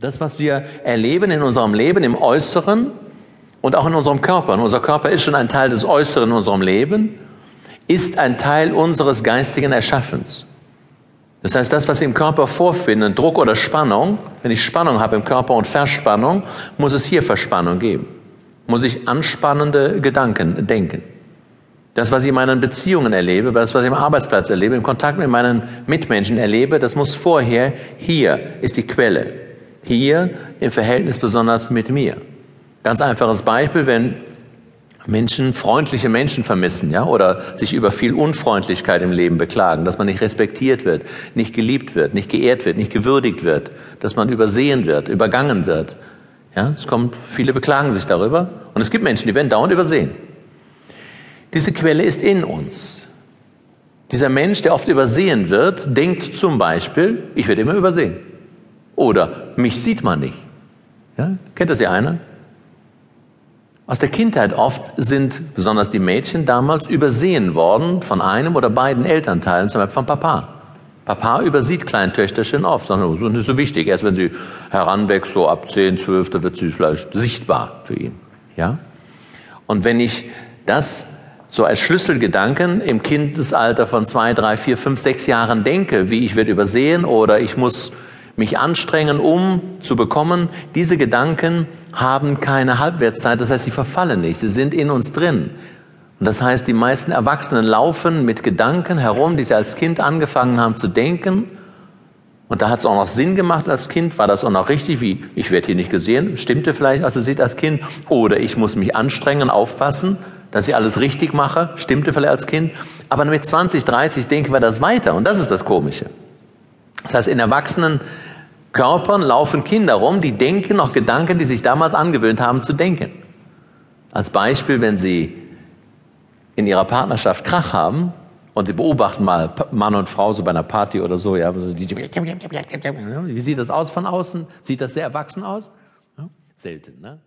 Das, was wir erleben in unserem Leben, im Äußeren und auch in unserem Körper, und unser Körper ist schon ein Teil des Äußeren in unserem Leben, ist ein Teil unseres geistigen Erschaffens. Das heißt, das, was wir im Körper vorfinden, Druck oder Spannung, wenn ich Spannung habe im Körper und Verspannung, muss es hier Verspannung geben. Muss ich anspannende Gedanken denken. Das, was ich in meinen Beziehungen erlebe, das, was ich im Arbeitsplatz erlebe, im Kontakt mit meinen Mitmenschen erlebe, das muss vorher, hier ist die Quelle. Hier im Verhältnis besonders mit mir. Ganz einfaches Beispiel, wenn Menschen, freundliche Menschen vermissen, ja, oder sich über viel Unfreundlichkeit im Leben beklagen, dass man nicht respektiert wird, nicht geliebt wird, nicht geehrt wird, nicht gewürdigt wird, dass man übersehen wird, übergangen wird. Ja, es kommt, viele beklagen sich darüber. Und es gibt Menschen, die werden dauernd übersehen. Diese Quelle ist in uns. Dieser Mensch, der oft übersehen wird, denkt zum Beispiel, ich werde immer übersehen. Oder mich sieht man nicht. Ja? Kennt das ja einer? Aus der Kindheit oft sind besonders die Mädchen damals übersehen worden von einem oder beiden Elternteilen, zum Beispiel von Papa. Papa übersieht Kleintöchterchen oft, sondern das ist so wichtig. Erst wenn sie heranwächst, so ab 10, 12, da wird sie vielleicht sichtbar für ihn. Ja? Und wenn ich das so als Schlüsselgedanken im Kindesalter von zwei, drei, vier, fünf, sechs Jahren denke, wie ich werde übersehen oder ich muss mich anstrengen, um zu bekommen, diese Gedanken haben keine Halbwertszeit, das heißt, sie verfallen nicht, sie sind in uns drin. Und das heißt, die meisten Erwachsenen laufen mit Gedanken herum, die sie als Kind angefangen haben zu denken. Und da hat es auch noch Sinn gemacht als Kind, war das auch noch richtig, wie ich werde hier nicht gesehen, stimmte vielleicht, als ihr seht als Kind, oder ich muss mich anstrengen, aufpassen, dass ich alles richtig mache, stimmte vielleicht als Kind. Aber mit 20, 30 denken wir das weiter und das ist das Komische. Das heißt, in Erwachsenen Körpern laufen Kinder rum, die denken noch Gedanken, die sich damals angewöhnt haben zu denken. Als Beispiel, wenn sie in ihrer Partnerschaft Krach haben und sie beobachten mal Mann und Frau so bei einer Party oder so, ja, wie sieht das aus von außen? Sieht das sehr erwachsen aus? Selten, ne?